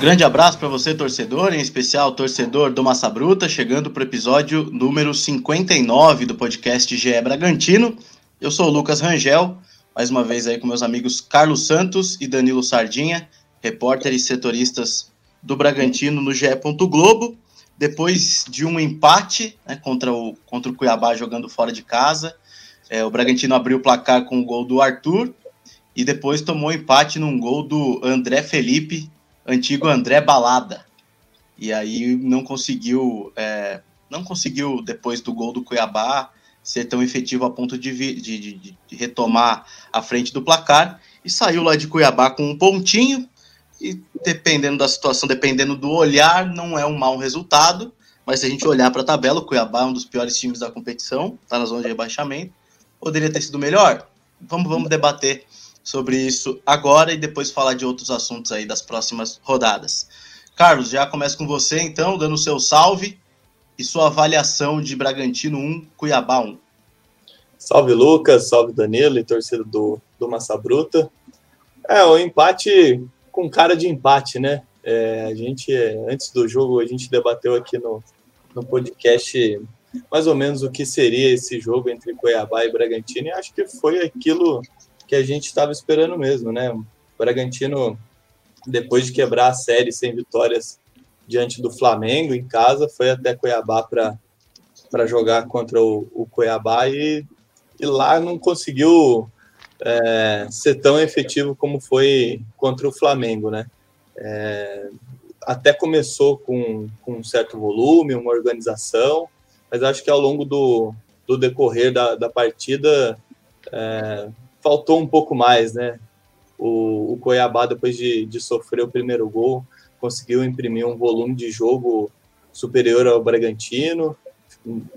Grande abraço para você, torcedor, em especial torcedor do Massa Bruta, chegando para o episódio número 59 do podcast GE Bragantino. Eu sou o Lucas Rangel, mais uma vez aí com meus amigos Carlos Santos e Danilo Sardinha, repórteres setoristas do Bragantino no GE. Globo. Depois de um empate né, contra, o, contra o Cuiabá jogando fora de casa, é, o Bragantino abriu o placar com o gol do Arthur e depois tomou empate num gol do André Felipe antigo André Balada. E aí não conseguiu, é, não conseguiu, depois do gol do Cuiabá, ser tão efetivo a ponto de, de, de, de, retomar a frente do placar. E saiu lá de Cuiabá com um pontinho. E dependendo da situação, dependendo do olhar, não é um mau resultado. Mas se a gente olhar para a tabela, o Cuiabá é um dos piores times da competição, está na zona de rebaixamento. Poderia ter sido melhor? Vamos, vamos debater sobre isso agora e depois falar de outros assuntos aí das próximas rodadas. Carlos, já começa com você então, dando o seu salve e sua avaliação de Bragantino 1, Cuiabá 1. Salve Lucas, salve Danilo e torcida do, do Massa Bruta. É, o empate com cara de empate, né? É, a gente, antes do jogo, a gente debateu aqui no, no podcast mais ou menos o que seria esse jogo entre Cuiabá e Bragantino, e acho que foi aquilo que a gente estava esperando mesmo, né? O Bragantino, depois de quebrar a série sem vitórias diante do Flamengo em casa, foi até Cuiabá para jogar contra o, o Cuiabá e, e, lá não conseguiu é, ser tão efetivo como foi contra o Flamengo, né? É, até começou com, com um certo volume, uma organização, mas acho que ao longo do, do decorrer da, da partida é, faltou um pouco mais, né? O, o Cuiabá, depois de, de sofrer o primeiro gol, conseguiu imprimir um volume de jogo superior ao Bragantino.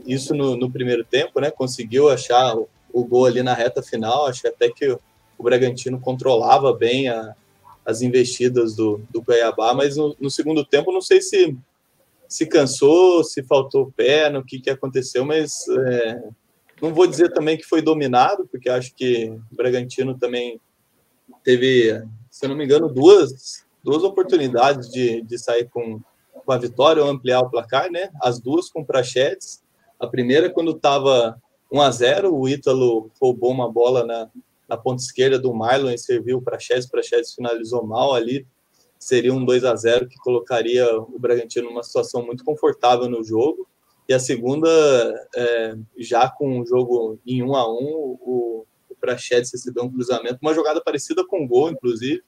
Isso no, no primeiro tempo, né? Conseguiu achar o, o, gol ali na reta final. Acho que até que o, o Bragantino controlava bem a, as investidas do, do Cuiabá, mas no, no, segundo tempo não sei se se cansou, se faltou pé, no que, que aconteceu, mas é, não vou dizer também que foi dominado, porque acho que o Bragantino também teve, se eu não me engano, duas, duas oportunidades de, de sair com, com a vitória ou ampliar o placar, né? As duas com Prachetes. A primeira, quando estava 1 a 0 o Ítalo roubou uma bola na, na ponta esquerda do Marlon e serviu para Prachetes. Prachetes finalizou mal ali. Seria um 2 a 0 que colocaria o Bragantino numa situação muito confortável no jogo. E a segunda, é, já com o jogo em um a um, o, o Prachedes recebeu um cruzamento, uma jogada parecida com o gol, inclusive.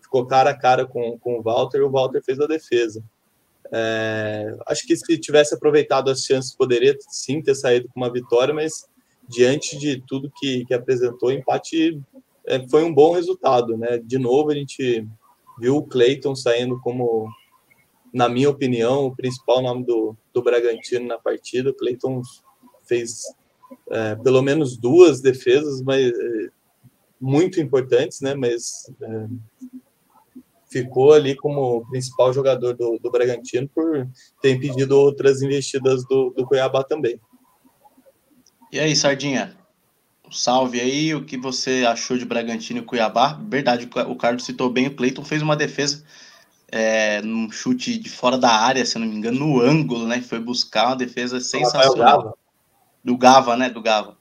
Ficou cara a cara com, com o Walter e o Walter fez a defesa. É, acho que se tivesse aproveitado as chances, poderia sim ter saído com uma vitória, mas diante de tudo que, que apresentou, empate é, foi um bom resultado. Né? De novo, a gente viu o Cleiton saindo como na minha opinião, o principal nome do, do Bragantino na partida. O Cleiton fez é, pelo menos duas defesas, mas é, muito importantes, né? Mas é, ficou ali como principal jogador do, do Bragantino por ter impedido outras investidas do, do Cuiabá também. E aí, Sardinha? Salve aí, o que você achou de Bragantino e Cuiabá? Verdade, o Carlos citou bem, o Cleiton fez uma defesa é, num chute de fora da área, se não me engano, no ângulo, né? Foi buscar uma defesa sensacional. Do Gava, né? Do Gava.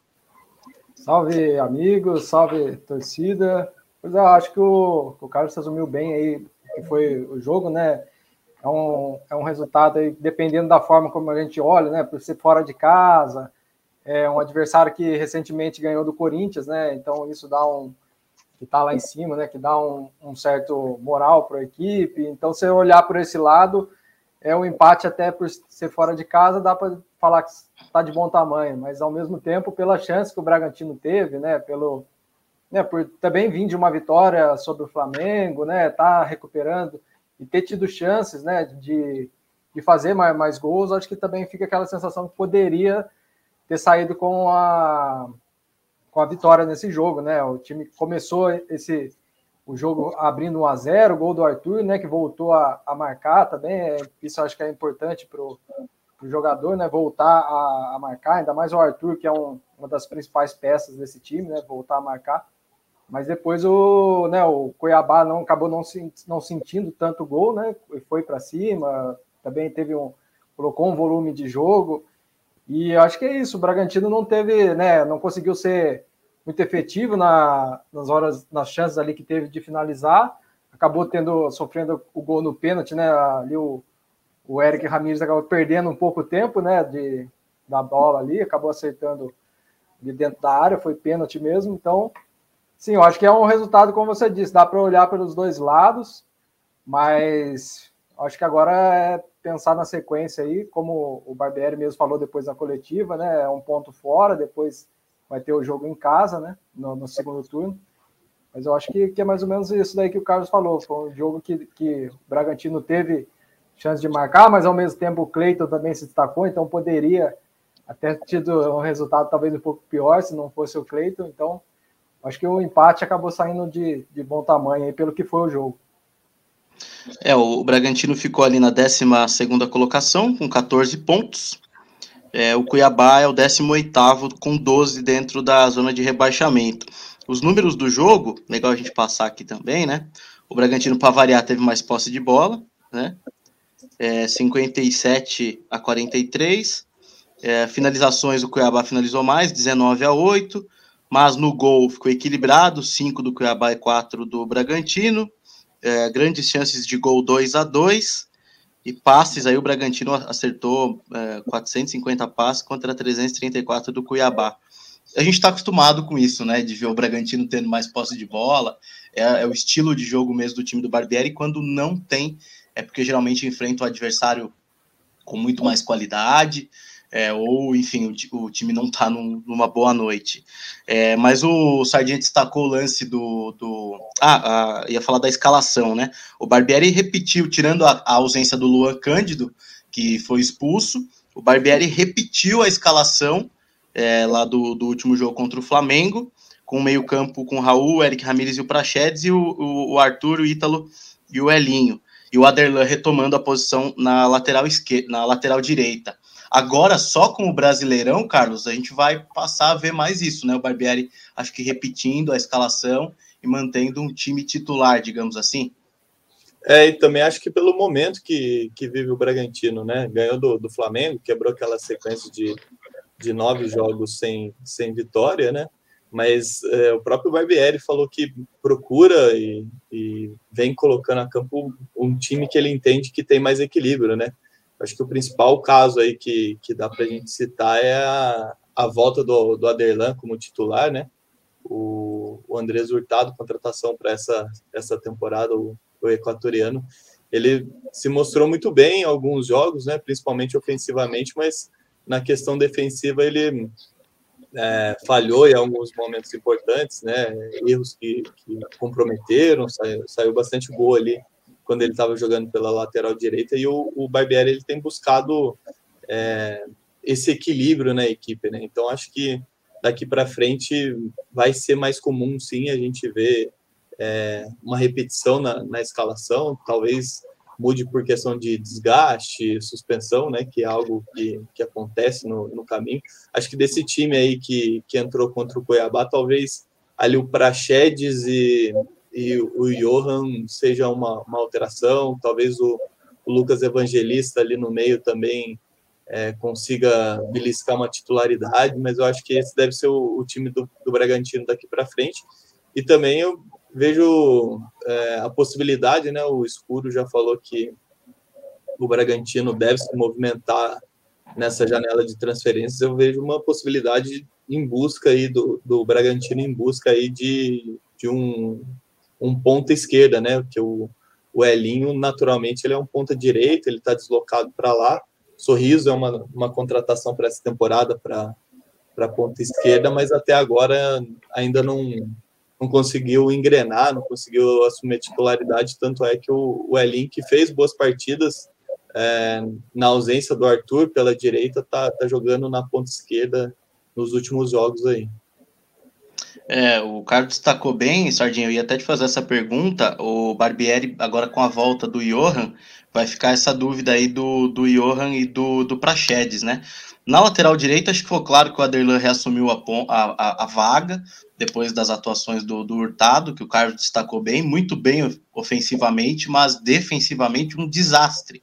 Salve, amigos, salve, torcida. Pois é, eu acho que o, o Carlos resumiu bem aí que foi o jogo, né? É um, é um resultado aí, dependendo da forma como a gente olha, né? Por ser fora de casa, é um adversário que recentemente ganhou do Corinthians, né? Então isso dá um, que está lá em cima, né, que dá um, um certo moral para a equipe. Então, se olhar por esse lado, é um empate até por ser fora de casa, dá para falar que está de bom tamanho, mas ao mesmo tempo, pela chance que o Bragantino teve, né, pelo, né, por também vir de uma vitória sobre o Flamengo, né, tá recuperando e ter tido chances, né, de, de fazer mais, mais gols, acho que também fica aquela sensação que poderia ter saído com a com a vitória nesse jogo, né? O time começou esse o jogo abrindo 1 a 0 gol do Arthur, né? Que voltou a, a marcar também. É, isso acho que é importante para o jogador, né? Voltar a, a, marcar, ainda mais o Arthur, que é um, uma das principais peças desse time, né? Voltar a marcar. Mas depois o, né, o Cuiabá não acabou não, não sentindo tanto gol, né? Foi para cima, também teve um colocou um volume de jogo. E acho que é isso. O Bragantino não teve, né? Não conseguiu ser muito efetivo na, nas horas, nas chances ali que teve de finalizar. Acabou tendo, sofrendo o gol no pênalti, né? Ali o, o Eric Ramírez acabou perdendo um pouco tempo, né? De, da bola ali, acabou acertando de dentro da área, foi pênalti mesmo. Então, sim, eu acho que é um resultado, como você disse, dá para olhar pelos dois lados, mas acho que agora é pensar na sequência aí, como o Barbieri mesmo falou depois na coletiva, né? É um ponto fora, depois vai ter o jogo em casa, né? No, no segundo turno. Mas eu acho que, que, é mais ou menos isso daí que o Carlos falou. Foi um jogo que, que o Bragantino teve chance de marcar, mas ao mesmo tempo o Cleiton também se destacou, então poderia até tido um resultado talvez um pouco pior se não fosse o Cleiton. Então, acho que o empate acabou saindo de, de bom tamanho aí pelo que foi o jogo. É, o Bragantino ficou ali na 12 colocação, com 14 pontos. É, o Cuiabá é o 18 com 12 dentro da zona de rebaixamento. Os números do jogo, legal a gente passar aqui também, né? O Bragantino, para variar, teve mais posse de bola, né? É, 57 a 43. É, finalizações, o Cuiabá finalizou mais, 19 a 8. Mas no gol ficou equilibrado, 5 do Cuiabá e 4 do Bragantino é, grandes chances de gol 2 a 2 e passes, aí o Bragantino acertou é, 450 passes contra 334 do Cuiabá. A gente está acostumado com isso, né? De ver o Bragantino tendo mais posse de bola, é, é, o estilo de jogo mesmo do time do Barbieri, quando não tem, é porque geralmente enfrenta o adversário com muito mais qualidade, é, ou enfim, o, o time não está num, numa boa noite. É, mas o Sargent destacou o lance do. do ah, ia falar da escalação, né? O Barbieri repetiu, tirando a, a ausência do Luan Cândido, que foi expulso, o Barbieri repetiu a escalação é, lá do, do último jogo contra o Flamengo, com o meio-campo com o Raul, Eric Ramírez e o Prachedes, e o, o, o Arthur, o Ítalo e o Elinho. E o Aderlan retomando a posição na lateral esquerda, na lateral direita. Agora, só com o Brasileirão, Carlos, a gente vai passar a ver mais isso, né? O Barbieri, acho que repetindo a escalação e mantendo um time titular, digamos assim. É, e também acho que pelo momento que, que vive o Bragantino, né? Ganhou do, do Flamengo, quebrou aquela sequência de, de nove jogos sem, sem vitória, né? Mas é, o próprio Barbieri falou que procura e, e vem colocando a campo um time que ele entende que tem mais equilíbrio, né? Acho que o principal caso aí que, que dá para a gente citar é a, a volta do, do Aderlan como titular, né? O, o Andrés Hurtado, contratação para essa, essa temporada, o, o equatoriano, ele se mostrou muito bem em alguns jogos, né? Principalmente ofensivamente, mas na questão defensiva ele é, falhou em alguns momentos importantes, né? Erros que, que comprometeram, saiu, saiu bastante gol ali quando ele estava jogando pela lateral direita, e o, o Barbieri ele tem buscado é, esse equilíbrio na equipe, né? Então acho que daqui para frente vai ser mais comum, sim, a gente ver é, uma repetição na, na, escalação, talvez mude por questão de desgaste, suspensão, né? Que é algo que, que acontece no, no caminho. Acho que desse time aí que, que entrou contra o Cuiabá, talvez ali o Praxedes e e o Johan seja uma, uma alteração, talvez o, o, Lucas Evangelista ali no meio também é, consiga beliscar uma titularidade, mas eu acho que esse deve ser o, o time do, do Bragantino daqui para frente. E também eu vejo é, a possibilidade, né? O Escuro já falou que o Bragantino deve se movimentar nessa janela de transferências. Eu vejo uma possibilidade em busca aí do, do Bragantino em busca aí de, de um um ponta esquerda, né? Que o, o Elinho, naturalmente, ele é um ponta direita, ele está deslocado para lá. Sorriso é uma, uma contratação para essa temporada para ponta esquerda, mas até agora ainda não, não conseguiu engrenar, não conseguiu assumir titularidade. Tanto é que o, o Elin, que fez boas partidas é, na ausência do Arthur pela direita, tá, tá jogando na ponta esquerda nos últimos jogos aí. É, o Carlos destacou bem, Sardinha, eu ia até te fazer essa pergunta. O Barbieri, agora com a volta do Johan, vai ficar essa dúvida aí do, do Johan e do, do Praxedes, né? Na lateral direita, acho que ficou claro que o Aderlan reassumiu a, a, a vaga depois das atuações do, do Hurtado, que o Carlos destacou bem, muito bem ofensivamente, mas defensivamente um desastre.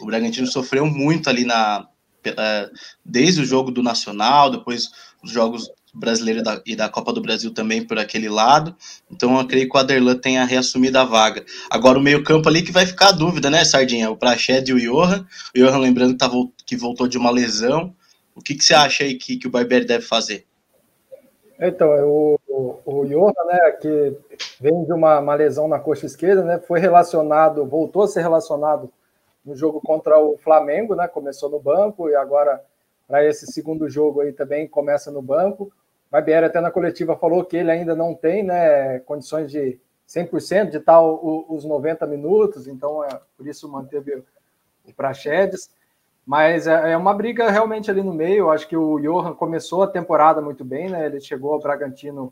O Bragantino sofreu muito ali na, é, desde o jogo do Nacional, depois os jogos brasileiros e da Copa do Brasil também por aquele lado. Então eu creio que o Aderlan tenha reassumido a vaga. Agora o meio-campo ali que vai ficar a dúvida, né, Sardinha? O Prached e o Johan. O Johan lembrando que, tá, que voltou de uma lesão. O que, que você acha aí que, que o Barbieri deve fazer? Então, o, o, o Johan, né, que vem de uma, uma lesão na coxa esquerda, né, foi relacionado, voltou a ser relacionado no jogo contra o Flamengo, né, começou no banco e agora para esse segundo jogo aí também começa no banco. Barbieri até na coletiva falou que ele ainda não tem né, condições de 100% de tal os 90 minutos, então é, por isso manteve o Praxedes. Mas é, é uma briga realmente ali no meio. Acho que o Johan começou a temporada muito bem, né? Ele chegou ao Bragantino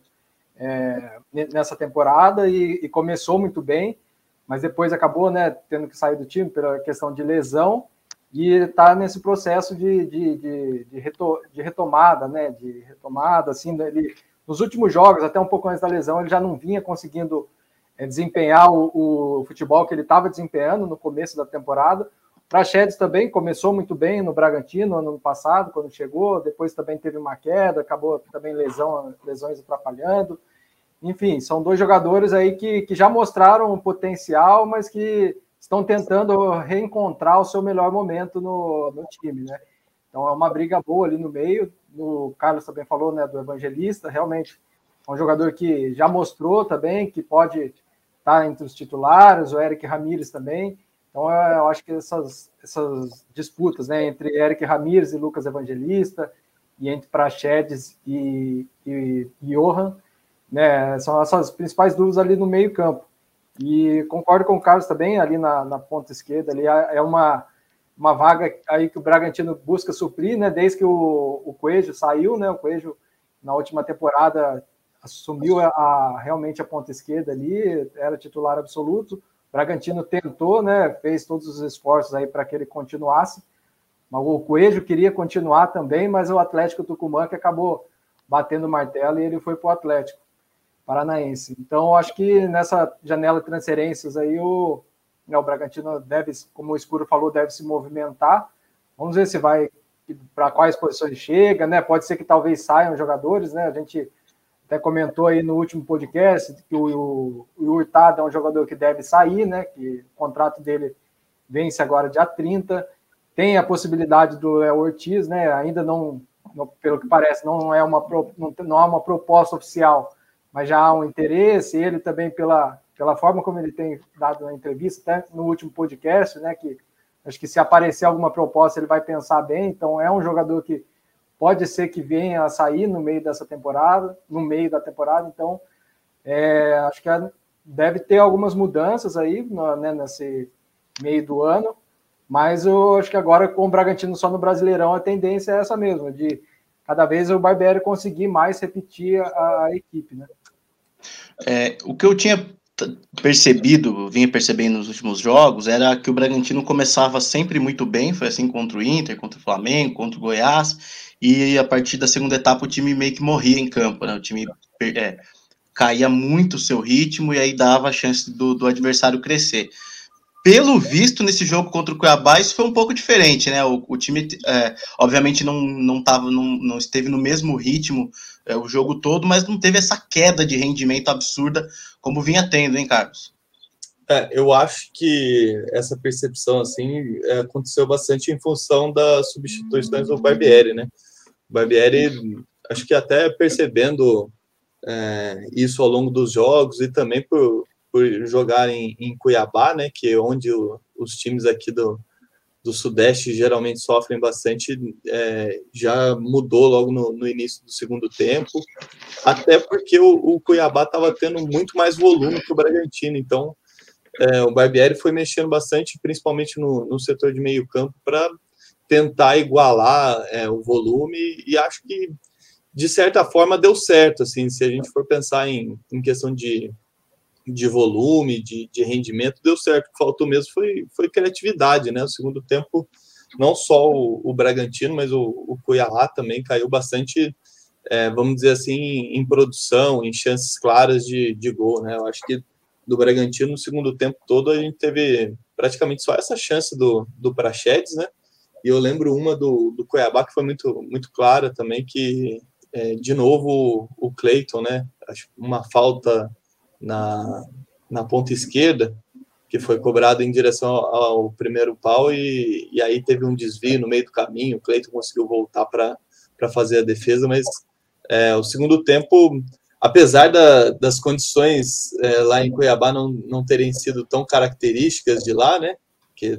é, nessa temporada e, e, começou muito bem, mas depois acabou né, tendo que sair do time pela questão de lesão e está nesse processo de, de, de, de, reto, de, retomada, né? De retomada, assim, né, ele, nos últimos jogos, até um pouco antes da lesão, ele já não vinha conseguindo é, desempenhar o, o, futebol que ele estava desempenhando no começo da temporada. Praxedes também começou muito bem no Bragantino ano passado, quando chegou, depois também teve uma queda, acabou também lesão, lesões atrapalhando. Enfim, são dois jogadores aí que, que já mostraram um potencial, mas que estão tentando reencontrar o seu melhor momento no, no time, né? Então é uma briga boa ali no meio. O Carlos também falou, né, do Evangelista, realmente é um jogador que já mostrou também que pode estar entre os titulares, o Eric Ramírez também. Então eu acho que essas, essas disputas, né, entre Eric Ramírez e Lucas Evangelista e entre Prachedes e, e, e Johan, né, são essas principais dúvidas ali no meio campo. E concordo com o Carlos também, ali na, na ponta esquerda, ali é uma, uma vaga aí que o Bragantino busca suprir, né? Desde que o, o Coelho saiu, né? O Coelho, na última temporada, assumiu a, a, realmente a ponta esquerda ali, era titular absoluto. O Bragantino tentou, né? Fez todos os esforços aí para que ele continuasse. Mas o Coelho queria continuar também, mas o Atlético Tucumã que acabou batendo o martelo e ele foi para o Atlético. Paranaense. Então, acho que nessa janela de transferências aí o, né, o Bragantino deve, como o Escuro falou, deve se movimentar. Vamos ver se vai para quais posições chega, né? Pode ser que talvez saiam jogadores, né? A gente até comentou aí no último podcast que o, o, o Hurtado é um jogador que deve sair, né? Que o contrato dele vence agora dia 30. Tem a possibilidade do Léo Ortiz, né? Ainda não, não, pelo que parece, não é uma, não, não há uma proposta oficial mas já há um interesse, ele também pela, pela forma como ele tem dado na entrevista, até no último podcast, né, que acho que se aparecer alguma proposta ele vai pensar bem, então é um jogador que pode ser que venha a sair no meio dessa temporada, no meio da temporada, então é, acho que deve ter algumas mudanças aí né, nesse meio do ano, mas eu acho que agora com o Bragantino só no Brasileirão a tendência é essa mesmo, de cada vez o Barbieri conseguir mais repetir a, a equipe, né? É, o que eu tinha percebido, vinha percebendo nos últimos jogos, era que o Bragantino começava sempre muito bem, foi assim contra o Inter, contra o Flamengo, contra o Goiás, e a partir da segunda etapa o time meio que morria em campo, né? O time é, caía muito o seu ritmo e aí dava a chance do, do adversário crescer. Pelo visto, nesse jogo contra o Cuiabá, isso foi um pouco diferente, né? O, o time, é, obviamente, não, não, tava, não, não esteve no mesmo ritmo é, o jogo todo, mas não teve essa queda de rendimento absurda como vinha tendo, hein, Carlos? É, eu acho que essa percepção assim é, aconteceu bastante em função das substituições do Barbieri, né? O Barbieri, acho que até percebendo é, isso ao longo dos jogos e também por, por jogar em, em Cuiabá, né? Que é onde o, os times aqui do, do Sudeste geralmente sofrem bastante, é, já mudou logo no, no, início do segundo tempo, até porque o, o Cuiabá estava tendo muito mais volume que o Bragantino, então é, o Barbieri foi mexendo bastante, principalmente no, no setor de meio campo, para tentar igualar é, o volume, e acho que de certa forma deu certo, assim, se a gente for pensar em, em questão de, de volume, de, de rendimento, deu certo. O que faltou mesmo foi, foi criatividade, né? O segundo tempo, não só o, o Bragantino, mas o, o Cuiabá também caiu bastante, é, vamos dizer assim, em produção, em chances claras de, de gol, né? Eu acho que do Bragantino no segundo tempo todo a gente teve praticamente só essa chance do, do Prachedes, né? E eu lembro uma do, do Cuiabá que foi muito, muito clara também, que é, de novo o Cleiton, né? Uma falta na, na ponta esquerda, que foi cobrada em direção ao primeiro pau, e, e aí teve um desvio no meio do caminho. O Cleiton conseguiu voltar para fazer a defesa, mas é, o segundo tempo, apesar da, das condições é, lá em Cuiabá não, não terem sido tão características de lá, né? Que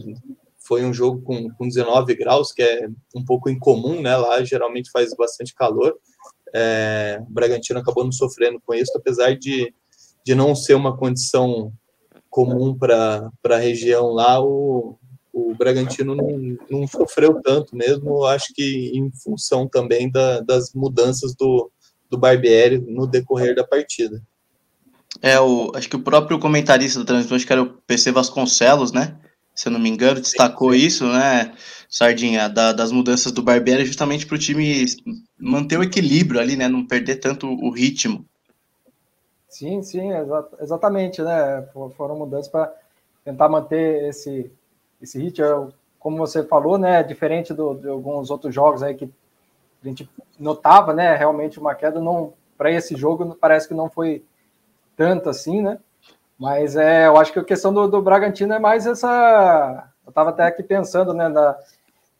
foi um jogo com, com 19 graus, que é um pouco incomum, né? Lá geralmente faz bastante calor. É, o Bragantino acabou não sofrendo com isso, apesar de, de não ser uma condição comum para a região lá, o, o Bragantino não, não sofreu tanto mesmo, acho que em função também da, das mudanças do, do Barbieri no decorrer da partida. É, o, acho que o próprio comentarista do transmissão, acho que era o PC Vasconcelos, né? Se eu não me engano, destacou sim, sim. isso, né? Sardinha, da, das mudanças do Barbieri justamente para o time manter o equilíbrio ali, né? Não perder tanto o ritmo. Sim, sim, exa exatamente, né? Foram mudanças para tentar manter esse, esse ritmo. Como você falou, né? Diferente do, de alguns outros jogos aí que a gente notava, né? Realmente uma queda não para esse jogo parece que não foi tanto assim, né? Mas é, eu acho que a questão do, do Bragantino é mais essa. Eu estava até aqui pensando, né? Da,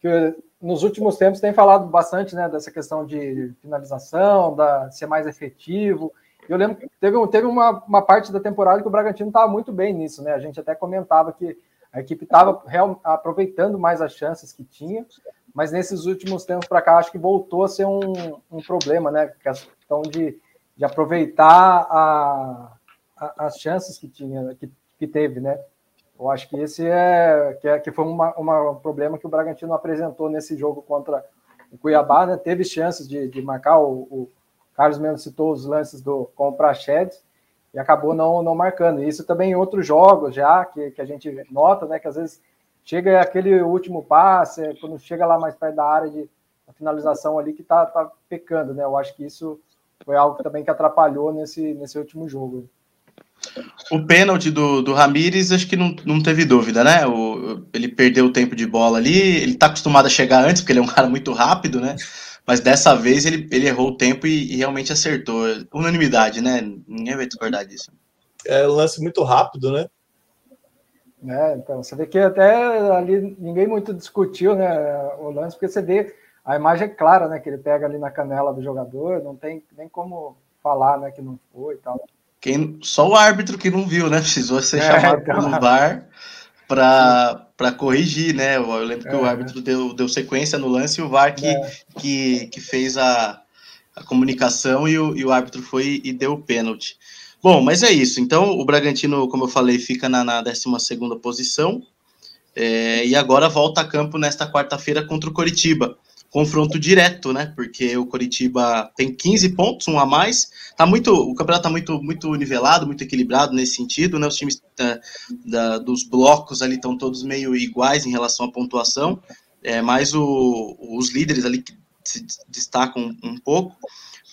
que nos últimos tempos tem falado bastante né, dessa questão de finalização, da ser mais efetivo. Eu lembro que teve, teve uma, uma parte da temporada que o Bragantino estava muito bem nisso, né? A gente até comentava que a equipe estava aproveitando mais as chances que tinha, mas nesses últimos tempos para cá acho que voltou a ser um, um problema, né? A questão de, de aproveitar a, a, as chances que tinha, que, que teve, né? Eu acho que esse é que, é, que foi uma, uma, um problema que o Bragantino apresentou nesse jogo contra o Cuiabá, né? Teve chances de, de marcar, o, o, Carlos mesmo citou os lances do, com Prachedes e acabou não, não marcando. Isso também em outros jogos já, que, que a gente nota, né? Que às vezes chega aquele último passe, quando chega lá mais perto da área de finalização ali, que tá, tá pecando, né? Eu acho que isso foi algo também que atrapalhou nesse, nesse último jogo. O pênalti do, do Ramires, acho que não, não teve dúvida, né? O, ele perdeu o tempo de bola ali, ele tá acostumado a chegar antes, porque ele é um cara muito rápido, né? Mas dessa vez ele, ele errou o tempo e, e realmente acertou. Unanimidade, né? Ninguém vai discordar disso. É um lance muito rápido, né? É, então, você vê que até ali ninguém muito discutiu né, o lance, porque você vê a imagem é clara, né? Que ele pega ali na canela do jogador, não tem nem como falar né, que não foi e tal. Quem, só o árbitro que não viu, né? Precisou ser é, chamado então... pelo VAR para corrigir, né? Eu, eu lembro que o é. árbitro deu, deu sequência no lance e o VAR que, é. que, que fez a, a comunicação e o, e o árbitro foi e deu o pênalti. Bom, mas é isso. Então, o Bragantino, como eu falei, fica na, na 12 posição. É, e agora volta a campo nesta quarta-feira contra o Coritiba confronto direto, né? Porque o Coritiba tem 15 pontos, um a mais. Tá muito, o campeonato tá muito, muito nivelado, muito equilibrado nesse sentido, né? Os times da, da, dos blocos ali estão todos meio iguais em relação à pontuação. É, mais o, os líderes ali que se destacam um pouco.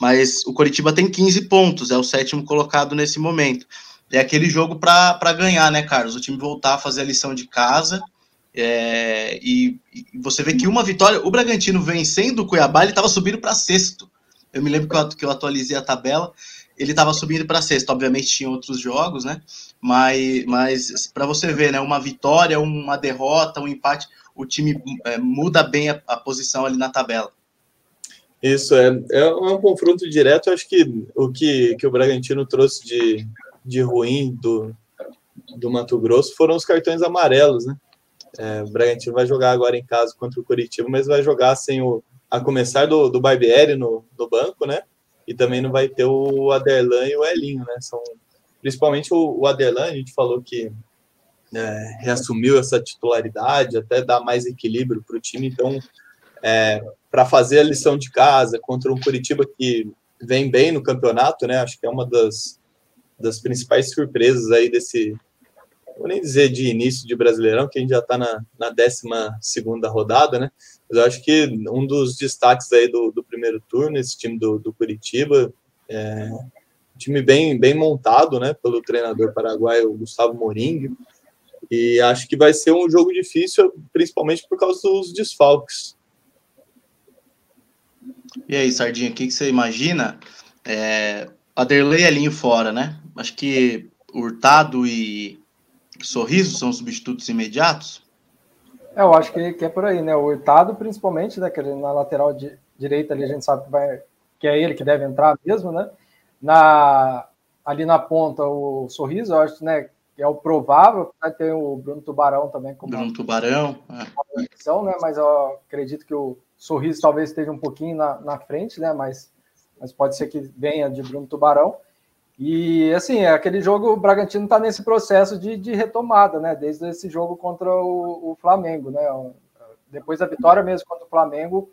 Mas o Coritiba tem 15 pontos, é o sétimo colocado nesse momento. É aquele jogo para ganhar, né, Carlos? O time voltar a fazer a lição de casa é, e, e, você vê que uma vitória, o Bragantino vencendo o Cuiabá, ele estava subindo para sexto. Eu me lembro que eu, que eu atualizei a tabela, ele estava subindo para sexto. Obviamente tinha outros jogos, né? Mas, mas para você ver, né? Uma vitória, uma derrota, um empate, o time é, muda bem a, a, posição ali na tabela. Isso é, é um confronto direto. Acho que o que, que o Bragantino trouxe de, de ruim do, do Mato Grosso foram os cartões amarelos, né? É, o Bragantino vai jogar agora em casa contra o Curitiba, mas vai jogar sem o. A começar do, do Barbieri no, no banco, né? E também não vai ter o Aderlan e o Elinho, né? São, principalmente o, o Aderlan, a gente falou que é, reassumiu essa titularidade, até dá mais equilíbrio para o time, então é, para fazer a lição de casa contra um Curitiba que vem bem no campeonato, né? Acho que é uma das, das principais surpresas aí desse, vou nem dizer de início de Brasileirão, que a gente já está na, na 12 rodada, né? Mas eu acho que um dos destaques aí do, do primeiro turno, esse time do, do Curitiba, é um time bem, bem montado, né? Pelo treinador paraguaio Gustavo Moringue. E acho que vai ser um jogo difícil, principalmente por causa dos desfalques. E aí, Sardinha, o que, que você imagina? É, a Derlei alinho fora, né? Acho que Hurtado e Sorriso são substitutos imediatos? É, eu acho que, que é por aí, né? O Hurtado, principalmente, né? Que na lateral de, direita ali a gente sabe que, vai, que é ele que deve entrar mesmo, né? Na, ali na ponta, o Sorriso, eu acho, né? Que é o provável, né? tem o Bruno Tubarão também como Bruno Tubarão, é. opção, né? Mas eu acredito que o Sorriso talvez esteja um pouquinho na, na frente, né? Mas, mas pode ser que venha de Bruno Tubarão. E assim, é aquele jogo, o Bragantino está nesse processo de, de, retomada, né? Desde esse jogo contra o, o, Flamengo, né? Depois da vitória mesmo contra o Flamengo,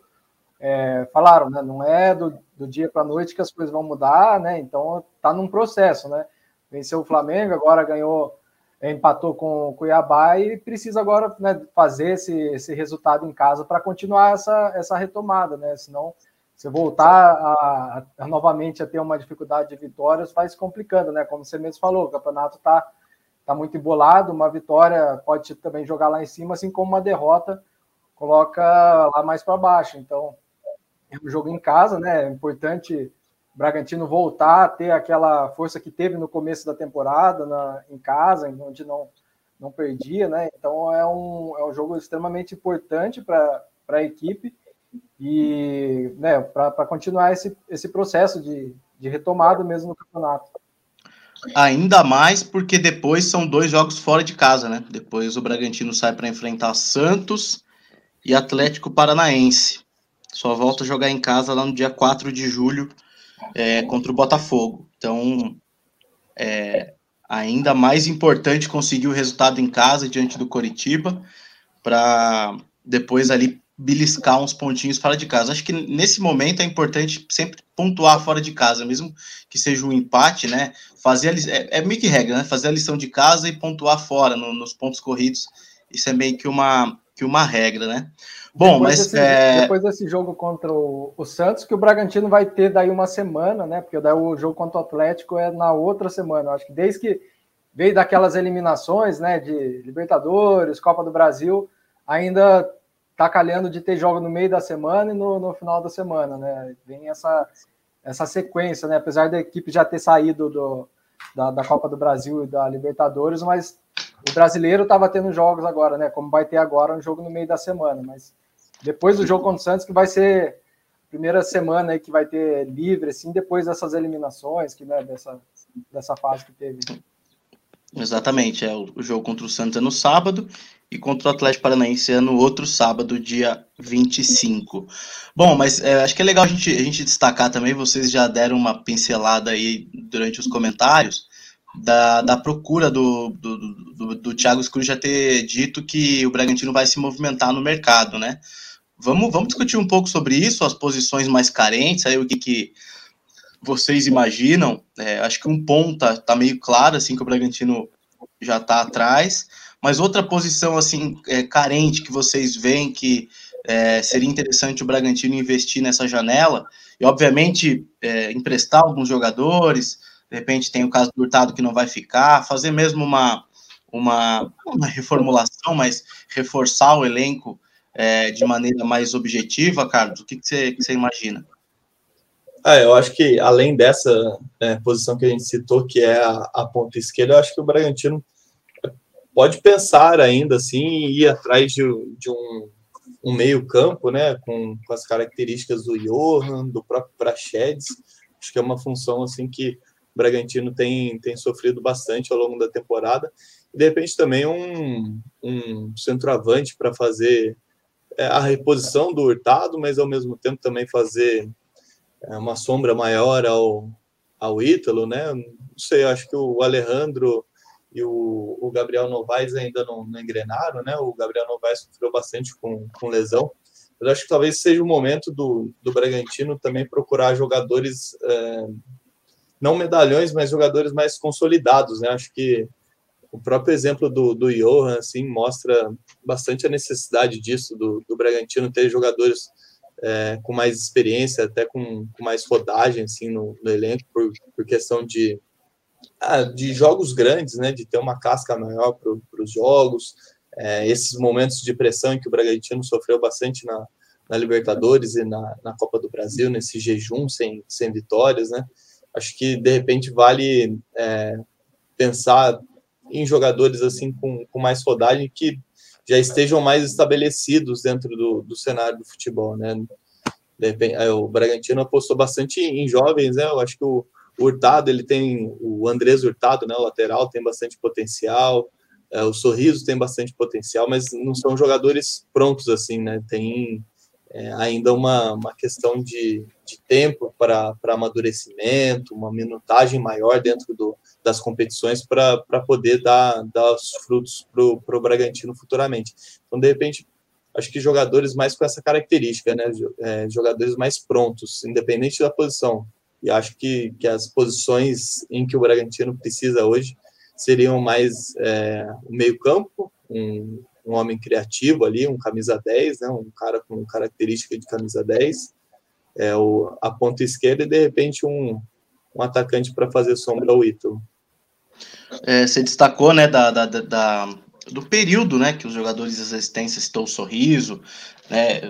é, falaram, né? Não é do, do dia para a noite que as coisas vão mudar, né? Então tá num processo, né? Venceu o Flamengo, agora ganhou, empatou com o Cuiabá e precisa agora né, fazer esse, esse resultado em casa para continuar essa, essa retomada, né? Senão você voltar a, a, novamente a ter uma dificuldade de vitórias vai se complicando, né? Como você mesmo falou, o campeonato está tá muito embolado, uma vitória pode também jogar lá em cima, assim como uma derrota coloca lá mais para baixo. Então, é um jogo em casa, né? É importante o Bragantino voltar a ter aquela força que teve no começo da temporada na, em casa, onde não, não perdia, né? Então é um, é um jogo extremamente importante para a equipe e né, para continuar esse, esse processo de, de retomada mesmo no campeonato. Ainda mais porque depois são dois jogos fora de casa, né? Depois o Bragantino sai para enfrentar Santos e Atlético Paranaense. Só volta a jogar em casa lá no dia 4 de julho é, contra o Botafogo. Então, é ainda mais importante conseguir o resultado em casa diante do Coritiba para depois ali beliscar uns pontinhos fora de casa. Acho que nesse momento é importante sempre pontuar fora de casa, mesmo que seja um empate, né? Fazer a, é, é meio que regra, né? Fazer a lição de casa e pontuar fora no, nos pontos corridos. Isso é meio que uma, que uma regra, né? Bom, depois mas desse, é... depois desse jogo contra o, o, Santos, que o Bragantino vai ter daí uma semana, né? Porque daí o jogo contra o Atlético é na outra semana. Eu acho que desde que veio daquelas eliminações, né? De Libertadores, Copa do Brasil, ainda tá calhando de ter jogo no meio da semana e no, no final da semana, né? Vem essa, essa sequência, né? Apesar da equipe já ter saído do, da, da Copa do Brasil e da Libertadores, mas o brasileiro estava tendo jogos agora, né? Como vai ter agora um jogo no meio da semana, mas depois do jogo contra o Santos, que vai ser a primeira semana aí que vai ter livre, assim, depois dessas eliminações, que, né, dessa, dessa fase que teve. Exatamente, é o jogo contra o Santos é no sábado e contra o Atlético Paranaense é no outro sábado, dia 25. Bom, mas é, acho que é legal a gente, a gente destacar também, vocês já deram uma pincelada aí durante os comentários, da, da procura do, do, do, do Thiago Cruz já ter dito que o Bragantino vai se movimentar no mercado, né? Vamos, vamos discutir um pouco sobre isso, as posições mais carentes, aí o que, que vocês imaginam. É, acho que um ponta tá meio claro, assim, que o Bragantino já está atrás. Mas outra posição assim é, carente que vocês veem que é, seria interessante o Bragantino investir nessa janela e obviamente é, emprestar alguns jogadores. De repente tem o caso do Hurtado que não vai ficar, fazer mesmo uma uma, uma reformulação, mas reforçar o elenco é, de maneira mais objetiva, Carlos. O que, você, que você imagina? É, eu acho que além dessa né, posição que a gente citou, que é a, a ponta esquerda, eu acho que o Bragantino pode pensar ainda assim e ir atrás de, de um, um meio-campo, né, com, com, as características do Johan, do próprio Prachedes. Acho que é uma função assim que o Bragantino tem, tem sofrido bastante ao longo da temporada. E de repente também um, um centroavante para fazer é, a reposição do Hurtado, mas ao mesmo tempo também fazer uma sombra maior ao, ao Ítalo, né? Não sei, acho que o Alejandro e o, o Gabriel Novaes ainda não, não, engrenaram, né? O Gabriel Novaes sofreu bastante com, com lesão. eu acho que talvez seja o momento do, do Bragantino também procurar jogadores, é, não medalhões, mas jogadores mais consolidados, né? Acho que o próprio exemplo do, do Johan, assim, mostra bastante a necessidade disso, do, do Bragantino ter jogadores é, com mais experiência, até com, com mais rodagem, assim, no, no elenco, por, por questão de, ah, de jogos grandes, né, de ter uma casca maior para os jogos, é, esses momentos de pressão em que o Bragantino sofreu bastante na, na Libertadores e na, na Copa do Brasil, nesse jejum sem, sem vitórias, né? Acho que de repente vale é, pensar em jogadores assim com, com mais rodagem que já estejam mais estabelecidos dentro do, do cenário do futebol, né? Repente, é, o Bragantino apostou bastante em jovens, né? Eu acho que o, o Hurtado, ele tem o Andrés Hurtado, né? O lateral tem bastante potencial. É, o Sorriso tem bastante potencial, mas não são jogadores prontos assim, né? Tem é, ainda uma, uma questão de, de tempo para amadurecimento, uma minutagem maior dentro do, das competições para poder dar, dar os frutos para o Bragantino futuramente. Então, de repente, acho que jogadores mais com essa característica, né? É, jogadores mais prontos, independente da posição. E acho que, que as posições em que o Bragantino precisa hoje seriam mais é, o meio-campo, um, um homem criativo ali, um camisa 10, né, um cara com característica de camisa 10, é, o, a ponta esquerda e de repente um, um atacante para fazer sombra ao Ítalo. É, você destacou né, da, da, da, do período né, que os jogadores de resistência citou o sorriso, né,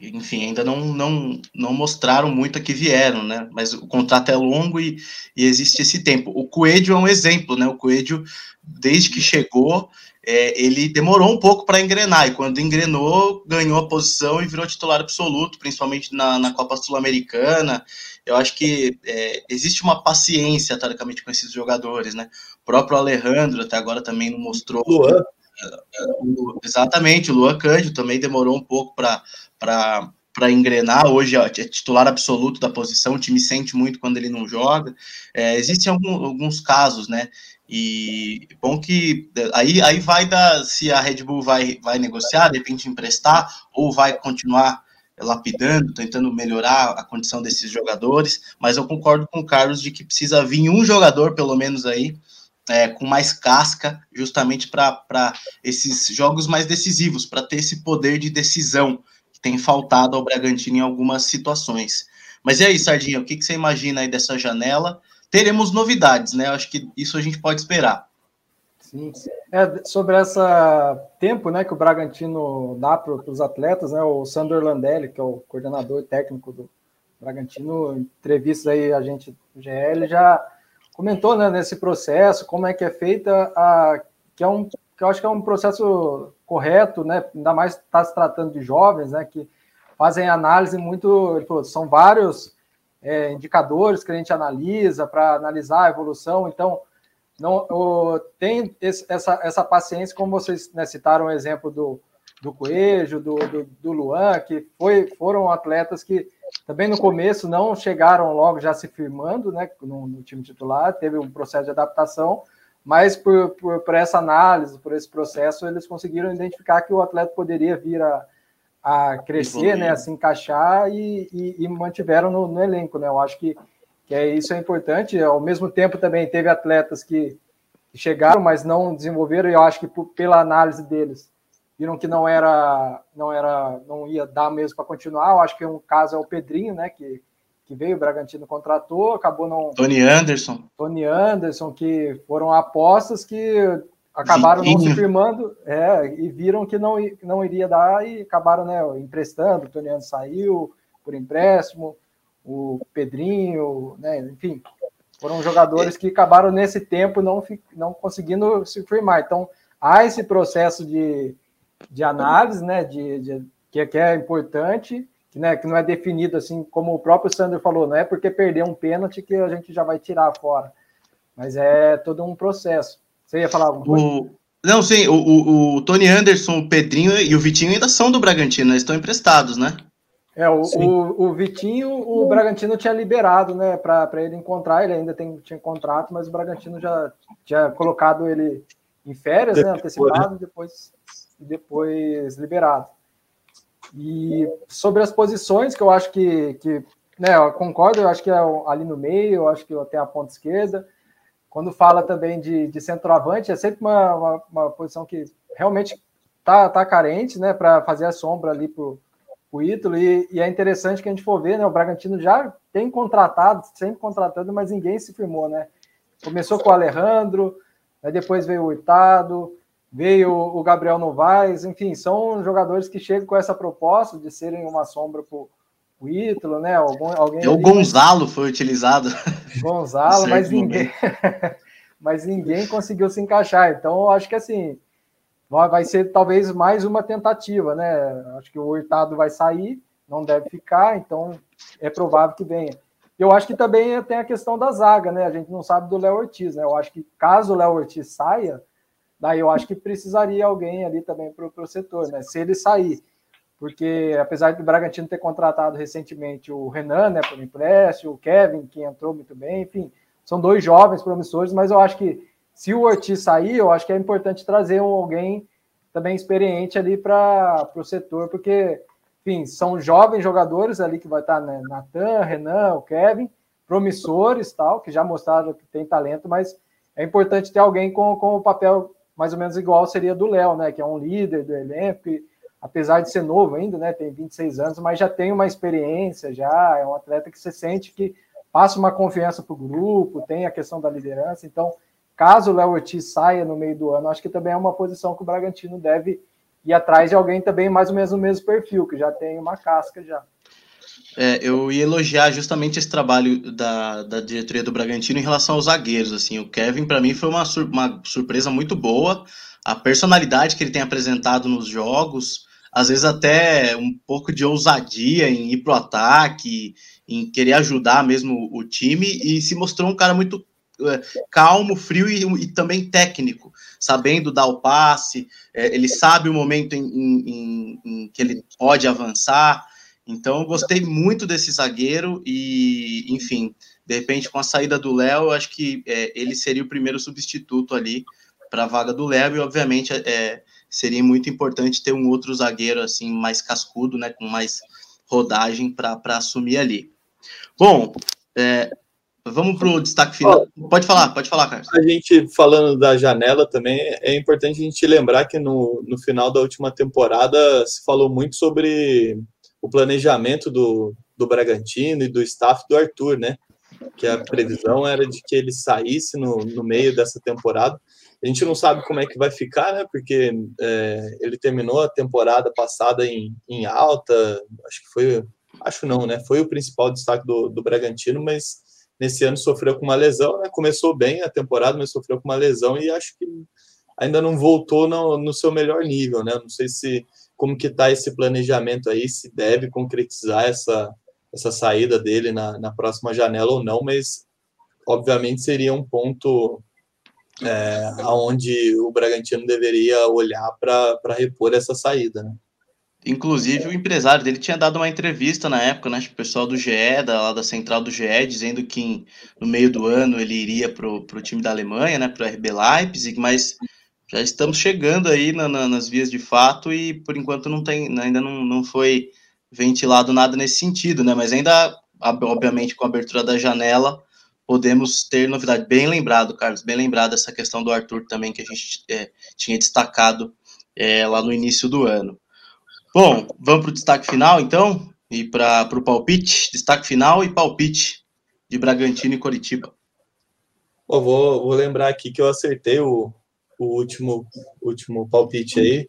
enfim, ainda não, não, não mostraram muito a que vieram, né? Mas o contrato é longo e, e existe esse tempo. O Coelho é um exemplo, né? O Coelho, desde que chegou, é, ele demorou um pouco para engrenar, e quando engrenou, ganhou a posição e virou titular absoluto, principalmente na, na Copa Sul-Americana. Eu acho que é, existe uma paciência, teoricamente, com esses jogadores, né? O próprio Alejandro até agora também não mostrou. Luan. Exatamente, o Luan Cândido também demorou um pouco para para engrenar. Hoje é titular absoluto da posição, o time sente muito quando ele não joga. É, existem algum, alguns casos, né? E bom que aí, aí vai da se a Red Bull vai, vai negociar, de repente emprestar, ou vai continuar lapidando, tentando melhorar a condição desses jogadores. Mas eu concordo com o Carlos de que precisa vir um jogador, pelo menos aí, é, com mais casca, justamente para esses jogos mais decisivos, para ter esse poder de decisão que tem faltado ao Bragantino em algumas situações. Mas e aí, Sardinha, o que, que você imagina aí dessa janela? Teremos novidades, né? Acho que isso a gente pode esperar. Sim. É, sobre essa tempo né, que o Bragantino dá para os atletas, né, o Sandro Landelli, que é o coordenador técnico do Bragantino, entrevista aí a gente GL, já comentou né, nesse processo, como é que é feita a. que é um que eu acho que é um processo correto, né? Ainda mais está se tratando de jovens, né? Que fazem análise muito. São vários é, indicadores que a gente analisa para analisar a evolução. Então, não o, tem esse, essa, essa paciência, como vocês né, citaram o exemplo do, do Coelho, do, do, do Luan, que foi, foram atletas que também no começo não chegaram logo já se firmando né, no, no time titular, teve um processo de adaptação, mas por, por, por, essa análise, por esse processo, eles conseguiram identificar que o atleta poderia vir a, a crescer, né, a se encaixar e, e, e mantiveram no, no, elenco. Né? Eu acho que, que é, isso é importante. Ao mesmo tempo, também teve atletas que chegaram, mas não desenvolveram, e eu acho que por, pela análise deles viram que não era, não era, não ia dar mesmo para continuar. Eu acho que um caso é o Pedrinho, né, que, que veio, o Bragantino contratou, acabou não. Tony Anderson. Tony Anderson, que foram apostas que acabaram Vitinho. não se firmando, é, e viram que não, não iria dar e acabaram né, emprestando. O Tony Anderson saiu por empréstimo, o Pedrinho, né, enfim, foram jogadores que acabaram nesse tempo não, não conseguindo se firmar. Então, há esse processo de de análise, né, de, de que, que, é importante, que, né, que não é definido assim, como o próprio Sandro falou, não é porque perder um pênalti que a gente já vai tirar fora, mas é todo um processo. Você ia falar alguma coisa? O... Não, sim, o, o, o, Tony Anderson, o Pedrinho e o Vitinho ainda são do Bragantino, eles estão emprestados, né? É, o, o, o, Vitinho, o Bragantino tinha liberado, né, para ele encontrar, ele ainda tem, tinha contrato, mas o Bragantino já tinha colocado ele em férias, né, antecipado, depois e depois liberado. E sobre as posições, que eu acho que, que né, eu concordo, eu acho que é ali no meio, eu acho que até a ponta esquerda. Quando fala também de, de centroavante, é sempre uma, uma, uma posição que realmente tá, tá carente, né, para fazer a sombra ali pro, o Ítalo, e, e, é interessante que a gente for ver, né, o Bragantino já tem contratado, sempre contratando, mas ninguém se firmou, né, começou com o Alejandro, né, depois veio o Itado, veio o Gabriel Novaes, enfim, são jogadores que chegam com essa proposta de serem uma sombra para o Ítalo, né, Algum, alguém o Gonzalo foi utilizado. Gonzalo, mas ninguém... mas ninguém conseguiu se encaixar, então eu acho que assim vai ser talvez mais uma tentativa, né? Acho que o Hurtado vai sair, não deve ficar, então é provável que venha. Eu acho que também tem a questão da zaga, né? A gente não sabe do Léo Ortiz, né? Eu acho que caso o Léo Ortiz saia, daí eu acho que precisaria alguém ali também para o setor, né? Se ele sair, porque apesar do Bragantino ter contratado recentemente o Renan, né, por empréstimo, o Kevin, que entrou muito bem, enfim, são dois jovens promissores, mas eu acho que se o Ortiz sair, eu acho que é importante trazer alguém também experiente ali para o setor, porque, enfim, são jovens jogadores ali que vai estar, né, Natan, Renan, o Kevin, promissores, tal, que já mostraram que tem talento, mas é importante ter alguém com, com o papel mais ou menos igual seria do Léo, né, que é um líder do elenco, que, apesar de ser novo ainda, né, tem 26 anos, mas já tem uma experiência, já é um atleta que você sente que passa uma confiança para o grupo, tem a questão da liderança, então Caso o Léo Ortiz saia no meio do ano, acho que também é uma posição que o Bragantino deve ir atrás de alguém também mais ou menos no mesmo perfil, que já tem uma casca já. É, eu ia elogiar justamente esse trabalho da, da diretoria do Bragantino em relação aos zagueiros. Assim, o Kevin, para mim, foi uma, sur uma surpresa muito boa. A personalidade que ele tem apresentado nos jogos, às vezes até um pouco de ousadia em ir para o ataque, em querer ajudar mesmo o time, e se mostrou um cara muito é, calmo, frio e, e, também técnico, sabendo dar o passe, é, ele sabe o momento em, em, em, que ele pode avançar. Então, gostei muito desse zagueiro e, enfim, de repente, com a saída do Léo, acho que é, ele seria o primeiro substituto ali para a vaga do Léo e, obviamente, é, seria muito importante ter um outro zagueiro assim mais cascudo, né, com mais rodagem para assumir ali. Bom, é, Vamos para o destaque final. pode falar, pode falar, Carlos. A gente falando da janela também, é importante a gente lembrar que no, no final da última temporada se falou muito sobre o planejamento do, do Bragantino e do staff do Arthur, né? Que a previsão era de que ele saísse no, no meio dessa temporada. A gente não sabe como é que vai ficar, né? Porque é, ele terminou a temporada passada em, em alta, acho que foi, acho não, né? Foi o principal destaque do, do Bragantino, mas nesse ano sofreu com uma lesão, né? Começou bem a temporada, mas sofreu com uma lesão e acho que ainda não voltou no, no seu melhor nível, né? Não sei se como que está esse planejamento aí, se deve concretizar essa, essa saída dele na, na próxima janela ou não, mas obviamente seria um ponto é, aonde o Bragantino deveria olhar para repor essa saída, né? Inclusive, o empresário dele tinha dado uma entrevista na época, né, o pessoal do GE, da, lá da central do GE, dizendo que no meio do ano ele iria para o time da Alemanha, né, para o RB Leipzig, mas já estamos chegando aí na, na, nas vias de fato e por enquanto não tem, ainda não, não foi ventilado nada nesse sentido, né, mas ainda, obviamente, com a abertura da janela, podemos ter novidade. Bem lembrado, Carlos, bem lembrado essa questão do Arthur também, que a gente é, tinha destacado é, lá no início do ano. Bom, vamos para o destaque final, então, e para o palpite, destaque final e palpite de Bragantino e Coritiba. vou, vou lembrar aqui que eu acertei o, o último, último palpite aí.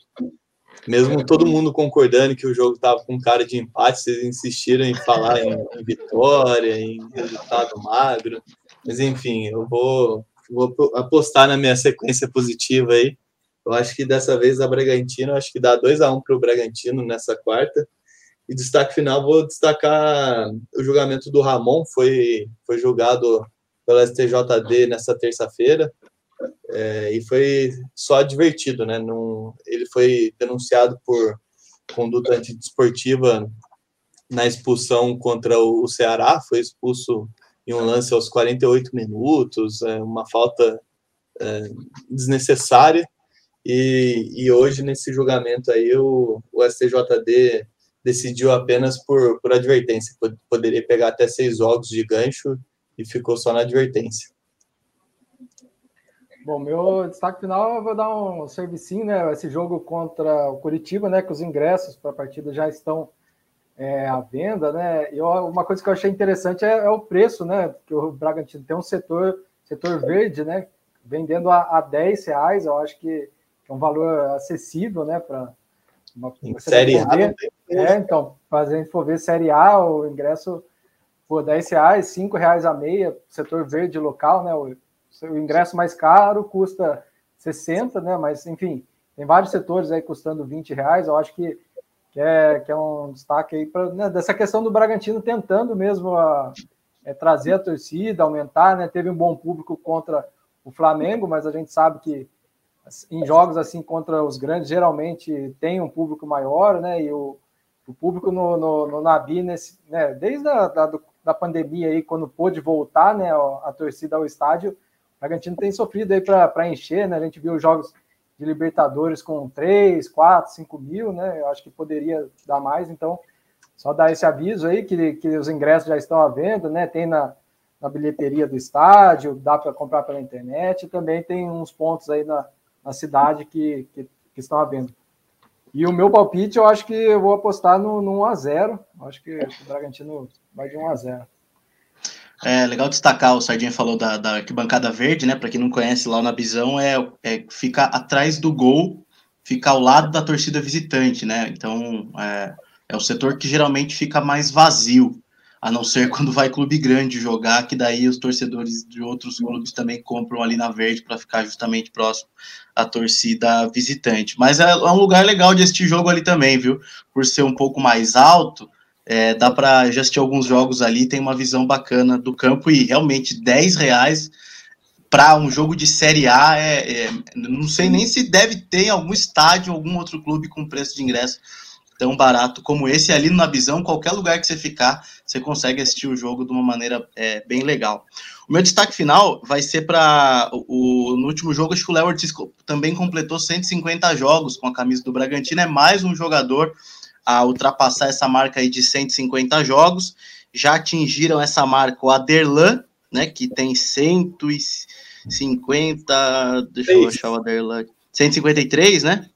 Mesmo todo mundo concordando que o jogo estava com cara de empate, vocês insistiram em falar em, em vitória, em resultado magro. Mas enfim, eu vou, vou apostar na minha sequência positiva aí. Eu acho que dessa vez a Bragantino, acho que dá 2 a 1 um para o Bragantino nessa quarta. E destaque final, vou destacar o julgamento do Ramon, foi, foi julgado pela STJD nessa terça-feira. É, e foi só divertido, né? Ele foi denunciado por conduta antidesportiva na expulsão contra o, Ceará, foi expulso em um lance aos 48 minutos, é, uma falta é, desnecessária. E, e hoje, nesse julgamento aí, o, o STJD decidiu apenas por, por advertência. Poderia pegar até seis jogos de gancho e ficou só na advertência. Bom, meu destaque final eu vou dar um servicinho, né? Esse jogo contra o Curitiba, né? Que os ingressos para a partida já estão é, à venda, né? E uma coisa que eu achei interessante é, é, o preço, né? Que o Bragantino tem um setor, setor verde, né? Vendendo a, a 10 reais, eu acho que é um valor acessível, né? Para uma série A. É, então, para a gente for ver série A, o ingresso por 10 reais, 5 reais a meia, setor verde local, né? O, o ingresso mais caro custa 60, né? Mas, enfim, tem vários setores aí custando 20 reais. Eu acho que, que, é, que é um destaque aí pra, né, dessa questão do Bragantino tentando mesmo a, é, trazer a torcida, aumentar, né? Teve um bom público contra o Flamengo, mas a gente sabe que em jogos assim contra os grandes, geralmente tem um público maior, né? E o, o público no, no, no Nabi, nesse, né, desde a da, da pandemia aí, quando pôde voltar né, a torcida ao estádio, Bragantino tem sofrido aí para encher, né? A gente viu jogos de Libertadores com 3, 4, 5 mil, né? Eu acho que poderia dar mais, então só dar esse aviso aí que, que os ingressos já estão à venda, né? Tem na, na bilheteria do estádio, dá para comprar pela internet, também tem uns pontos aí na, na cidade que, que, que, estão à venda. E o meu palpite, eu acho que eu vou apostar no, no 1x0. Acho que o Bragantino vai de 1x0. É legal destacar, o Sardinha falou da, da arquibancada verde, né? Para quem não conhece lá na Bisão, é, é ficar atrás do gol, fica ao lado da torcida visitante, né? Então é, é o setor que geralmente fica mais vazio, a não ser quando vai clube grande jogar, que daí os torcedores de outros clubes também compram ali na verde para ficar justamente próximo à torcida visitante. Mas é, é um lugar legal de assistir jogo ali também, viu? Por ser um pouco mais alto é, dá para já assistir alguns jogos ali, tem uma visão bacana do campo e realmente 10 reais para um jogo de Série A é, é, não sei nem se deve ter algum estádio, algum outro clube com preço de ingresso tão barato como esse. Ali na visão, qualquer lugar que você ficar, você consegue assistir o jogo de uma maneira é, bem legal. O meu destaque final vai ser para o no último jogo, acho que o Léo Ortiz também completou 150 jogos com a camisa do Bragantino, é mais um jogador a ultrapassar essa marca aí de 150 jogos. Já atingiram essa marca o Aderlan, né, que tem 150, deixa eu achar o Aderlan, 153, né?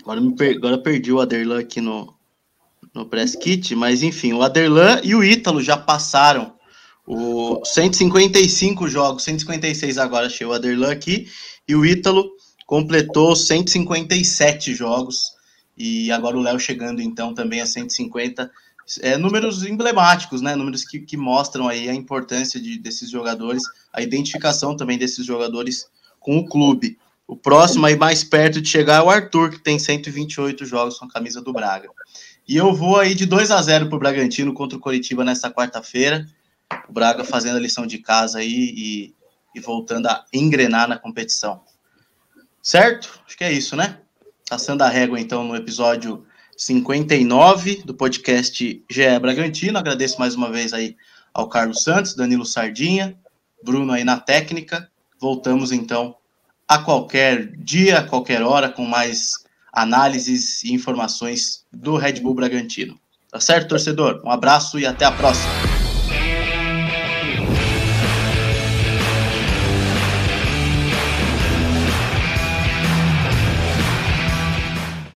Agora, me per, agora perdi o Aderlan aqui no, no press kit, mas enfim, o Aderlan e o Ítalo já passaram o 155 jogos, 156 agora achei o Aderlan aqui, e o Ítalo completou 157 jogos e agora o Léo chegando então também a 150. É, números emblemáticos, né? Números que, que mostram aí a importância de, desses jogadores, a identificação também desses jogadores com o clube. O próximo aí mais perto de chegar é o Arthur, que tem 128 jogos com a camisa do Braga. E eu vou aí de 2 a 0 para o Bragantino contra o Coritiba nessa quarta-feira. O Braga fazendo a lição de casa aí e, e voltando a engrenar na competição. Certo? Acho que é isso, né? Passando a régua, então, no episódio 59 do podcast GE Bragantino. Agradeço mais uma vez aí ao Carlos Santos, Danilo Sardinha, Bruno aí na técnica. Voltamos, então, a qualquer dia, a qualquer hora, com mais análises e informações do Red Bull Bragantino. Tá certo, torcedor? Um abraço e até a próxima.